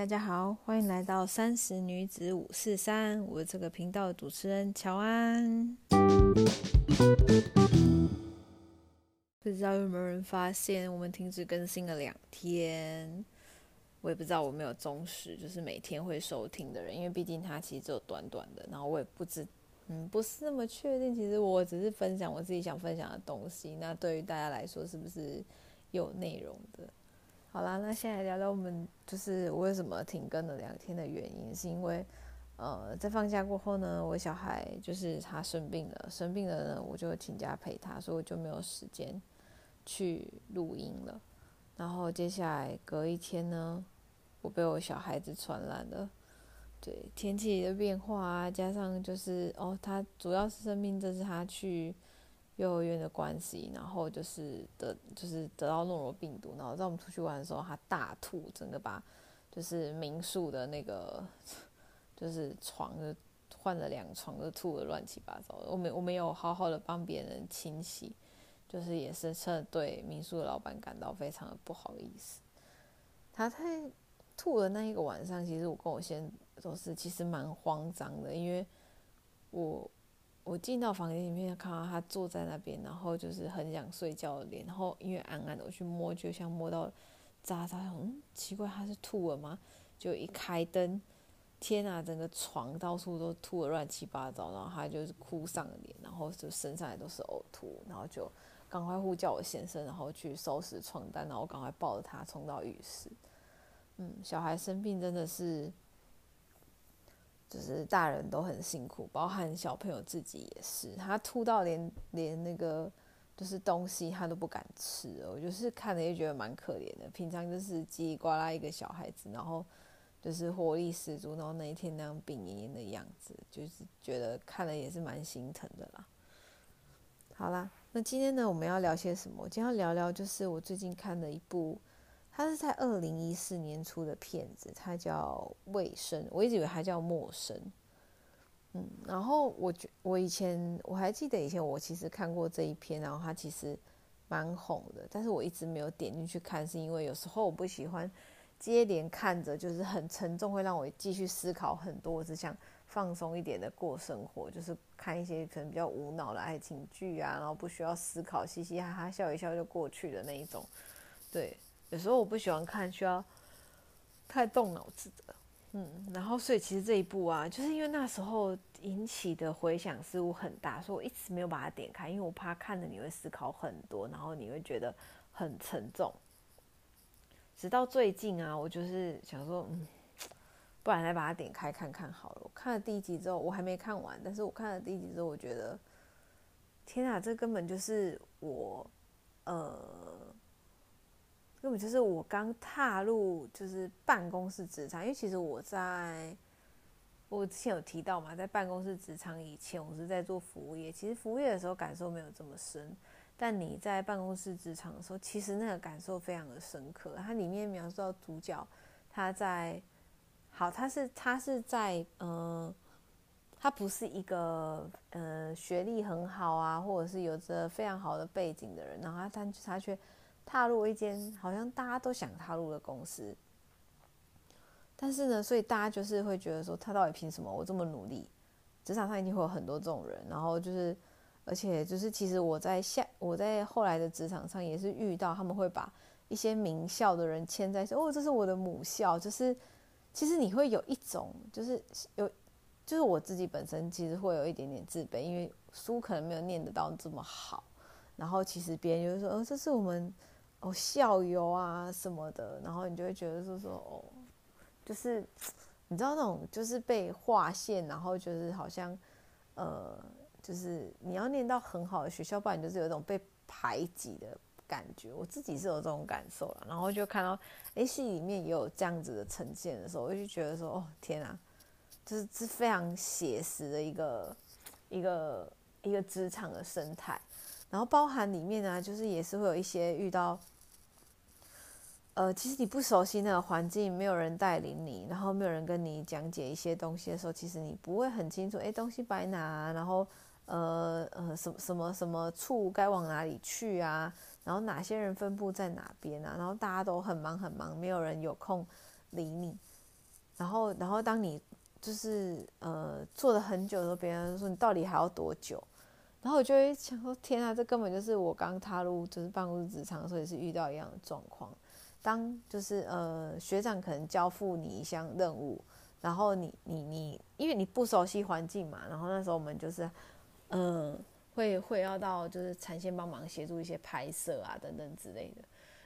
大家好，欢迎来到三十女子五四三，我这个频道的主持人乔安。不知道有没有人发现，我们停止更新了两天。我也不知道我没有忠实，就是每天会收听的人，因为毕竟它其实只有短短的。然后我也不知，嗯，不是那么确定。其实我只是分享我自己想分享的东西，那对于大家来说是不是有内容的？好啦，那现在聊聊我们就是为什么停更了两天的原因，是因为呃，在放假过后呢，我小孩就是他生病了，生病了呢，我就请假陪他，所以我就没有时间去录音了。然后接下来隔一天呢，我被我小孩子传染了。对天气的变化啊，加上就是哦，他主要是生病，这是他去幼儿园的关系，然后就是得就是得到诺如病毒，然后在我们出去玩的时候，他大吐，整个把就是民宿的那个 就是床就换了两床，就吐的乱七八糟。我没我没有好好的帮别人清洗。就是也是真的对民宿的老板感到非常的不好意思。他在吐的那一个晚上，其实我跟我先都是其实蛮慌张的，因为我我进到房间里面看到他坐在那边，然后就是很想睡觉的脸，然后因为暗暗的我去摸，就像摸到渣渣，嗯，奇怪他是吐了吗？就一开灯，天啊，整个床到处都吐的乱七八糟，然后他就是哭丧脸，然后就身上也都是呕吐，然后就。赶快呼叫我先生，然后去收拾床单，然后赶快抱着他冲到浴室。嗯，小孩生病真的是，就是大人都很辛苦，包含小朋友自己也是。他吐到连连那个就是东西他都不敢吃，我就是看着也觉得蛮可怜的。平常就是叽里呱啦一个小孩子，然后就是活力十足，然后那一天那样病恹恹的样子，就是觉得看了也是蛮心疼的啦。好啦。那今天呢，我们要聊些什么？今天要聊聊，就是我最近看的一部，它是在二零一四年出的片子，它叫《卫生》，我一直以为它叫《陌生》。嗯，然后我觉我以前我还记得以前我其实看过这一篇，然后它其实蛮红的，但是我一直没有点进去看，是因为有时候我不喜欢接连看着，就是很沉重，会让我继续思考很多，我只想。放松一点的过生活，就是看一些可能比较无脑的爱情剧啊，然后不需要思考，嘻嘻哈哈笑一笑就过去的那一种。对，有时候我不喜欢看需要太动脑子的，嗯，然后所以其实这一部啊，就是因为那时候引起的回响似乎很大，所以我一直没有把它点开，因为我怕看了你会思考很多，然后你会觉得很沉重。直到最近啊，我就是想说，嗯。不然来把它点开看看好了。我看了第一集之后，我还没看完，但是我看了第一集之后，我觉得，天啊，这根本就是我，呃，根本就是我刚踏入就是办公室职场。因为其实我在，我之前有提到嘛，在办公室职场以前，我是在做服务业。其实服务业的时候感受没有这么深，但你在办公室职场的时候，其实那个感受非常的深刻。它里面描述到主角他在。好，他是他是在嗯，他不是一个呃学历很好啊，或者是有着非常好的背景的人，然后他他他却踏入一间好像大家都想踏入的公司，但是呢，所以大家就是会觉得说，他到底凭什么？我这么努力，职场上一定会有很多这种人，然后就是，而且就是其实我在下我在后来的职场上也是遇到他们会把一些名校的人牵在一起，哦，这是我的母校，就是。其实你会有一种，就是有，就是我自己本身其实会有一点点自卑，因为书可能没有念得到这么好。然后其实别人就说：“哦，这是我们哦校友啊什么的。”然后你就会觉得说说哦，就是你知道那种就是被划线，然后就是好像呃，就是你要念到很好的学校，不然就是有一种被排挤的。感觉我自己是有这种感受了，然后就看到哎戏里面也有这样子的呈现的时候，我就觉得说哦天啊，就是是非常写实的一个一个一个职场的生态，然后包含里面呢，就是也是会有一些遇到，呃，其实你不熟悉那个环境，没有人带领你，然后没有人跟你讲解一些东西的时候，其实你不会很清楚，哎，东西摆哪，然后呃呃什么什么什么处该往哪里去啊？然后哪些人分布在哪边啊？然后大家都很忙很忙，没有人有空理你。然后，然后当你就是呃做了很久的时候，别人说你到底还要多久？然后我就会想说，天啊，这根本就是我刚踏入就是办公室职场的时候也是遇到一样的状况。当就是呃学长可能交付你一项任务，然后你你你因为你不熟悉环境嘛，然后那时候我们就是嗯会会要到就是产线帮忙协助一些拍摄啊等等之类的。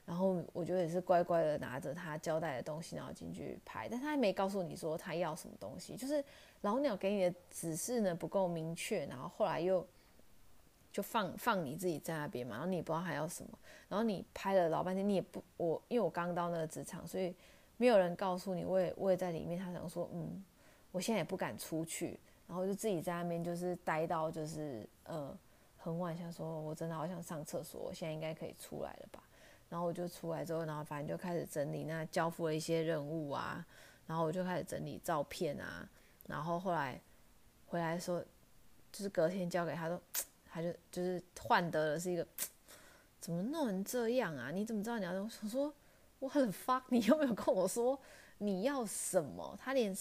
然后我觉得也是乖乖的拿着他交代的东西，然后进去拍，但他还没告诉你说他要什么东西，就是老鸟给你的指示呢不够明确，然后后来又就放放你自己在那边嘛，然后你也不知道还要什么，然后你拍了老半天，你也不我因为我刚到那个职场，所以没有人告诉你，我也我也在里面，他想说嗯，我现在也不敢出去，然后就自己在那边就是待到就是呃很晚，想说我真的好想上厕所，我现在应该可以出来了吧。然后我就出来之后，然后反正就开始整理那交付了一些任务啊，然后我就开始整理照片啊，然后后来回来说，就是隔天交给他都，他就就是换得了是一个，怎么弄成这样啊？你怎么知道你要 我说我很 fuck，你有没有跟我说你要什么？他连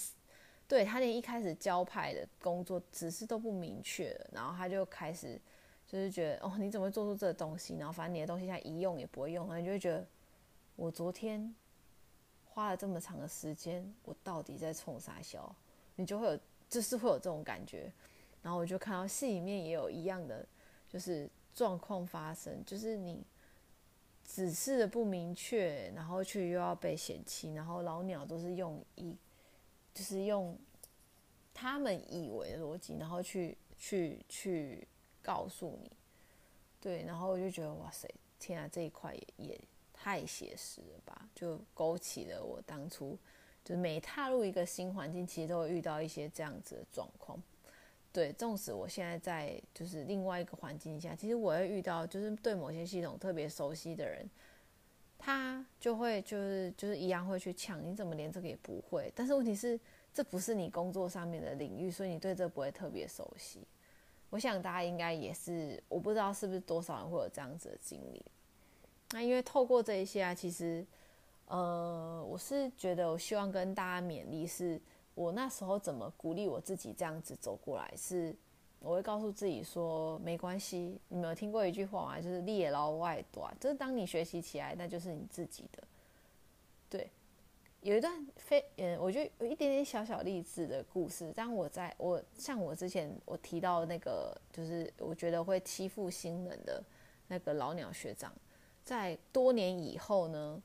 对他连一开始交派的工作指示都不明确，然后他就开始。就是觉得哦，你怎么会做出这个东西？然后反正你的东西现在一用也不会用，然后你就会觉得我昨天花了这么长的时间，我到底在冲啥笑？你就会有，就是会有这种感觉。然后我就看到戏里面也有一样的，就是状况发生，就是你指示的不明确，然后却又要被嫌弃，然后老鸟都是用一，就是用他们以为的逻辑，然后去去去。告诉你，对，然后我就觉得哇塞，天啊，这一块也也太写实了吧，就勾起了我当初，就是每踏入一个新环境，其实都会遇到一些这样子的状况。对，纵使我现在在就是另外一个环境下，其实我会遇到，就是对某些系统特别熟悉的人，他就会就是就是一样会去抢，你怎么连这个也不会？但是问题是，这不是你工作上面的领域，所以你对这不会特别熟悉。我想大家应该也是，我不知道是不是多少人会有这样子的经历。那因为透过这一些啊，其实，呃，我是觉得我希望跟大家勉励，是我那时候怎么鼓励我自己这样子走过来，是我会告诉自己说，没关系。你们有听过一句话吗？就是“力也捞外短”，就是当你学习起来，那就是你自己的。对。有一段非嗯，我觉得有一点点小小励志的故事。当我在我像我之前我提到那个，就是我觉得会欺负新人的那个老鸟学长，在多年以后呢，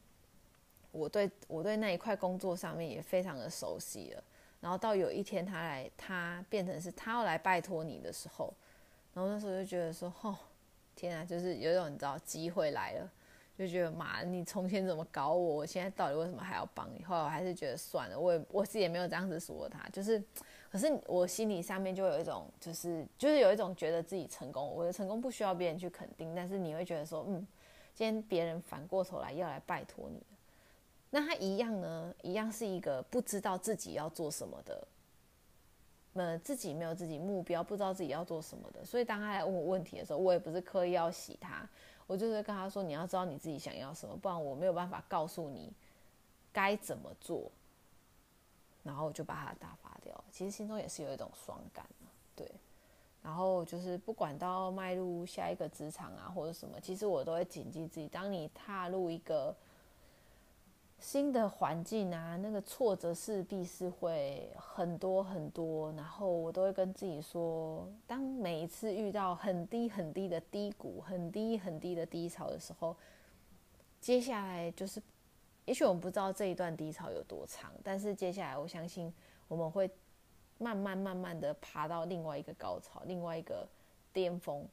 我对我对那一块工作上面也非常的熟悉了。然后到有一天他来，他变成是他要来拜托你的时候，然后那时候就觉得说，哦，天啊，就是有一种你知道机会来了。就觉得妈，你从前怎么搞我？我现在到底为什么还要帮你？后来我还是觉得算了，我也我自己也没有这样子说他，就是，可是我心里上面就有一种，就是就是有一种觉得自己成功，我的成功不需要别人去肯定，但是你会觉得说，嗯，今天别人反过头来要来拜托你那他一样呢，一样是一个不知道自己要做什么的，呃，自己没有自己目标，不知道自己要做什么的，所以当他来问我问题的时候，我也不是刻意要洗他。我就是跟他说，你要知道你自己想要什么，不然我没有办法告诉你该怎么做。然后我就把他打发掉。其实心中也是有一种爽感对。然后就是不管到迈入下一个职场啊，或者什么，其实我都会谨记自己，当你踏入一个。新的环境啊，那个挫折势必是会很多很多，然后我都会跟自己说，当每一次遇到很低很低的低谷、很低很低的低潮的时候，接下来就是，也许我们不知道这一段低潮有多长，但是接下来我相信我们会慢慢慢慢的爬到另外一个高潮、另外一个巅峰。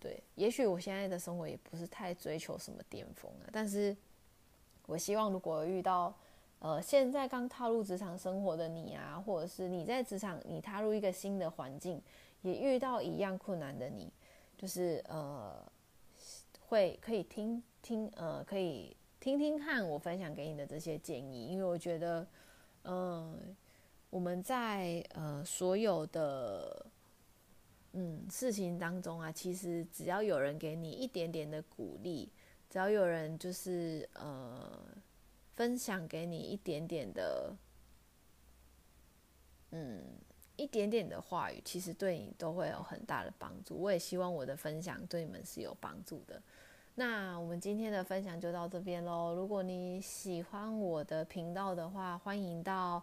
对，也许我现在的生活也不是太追求什么巅峰了，但是。我希望，如果遇到，呃，现在刚踏入职场生活的你啊，或者是你在职场，你踏入一个新的环境，也遇到一样困难的你，就是呃，会可以听听，呃，可以听听看我分享给你的这些建议，因为我觉得，嗯，我们在呃所有的嗯事情当中啊，其实只要有人给你一点点的鼓励。只要有人就是呃分享给你一点点的嗯，一点点的话语，其实对你都会有很大的帮助。我也希望我的分享对你们是有帮助的。那我们今天的分享就到这边喽。如果你喜欢我的频道的话，欢迎到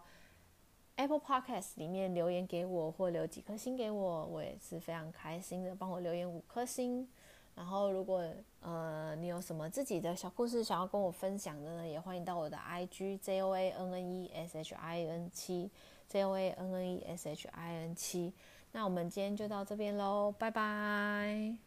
Apple Podcast 里面留言给我，或留几颗星给我，我也是非常开心的。帮我留言五颗星。然后，如果呃你有什么自己的小故事想要跟我分享的呢，也欢迎到我的 IG J O A N N E S H I N 七 J O A N N E S H I N 七。那我们今天就到这边喽，拜拜。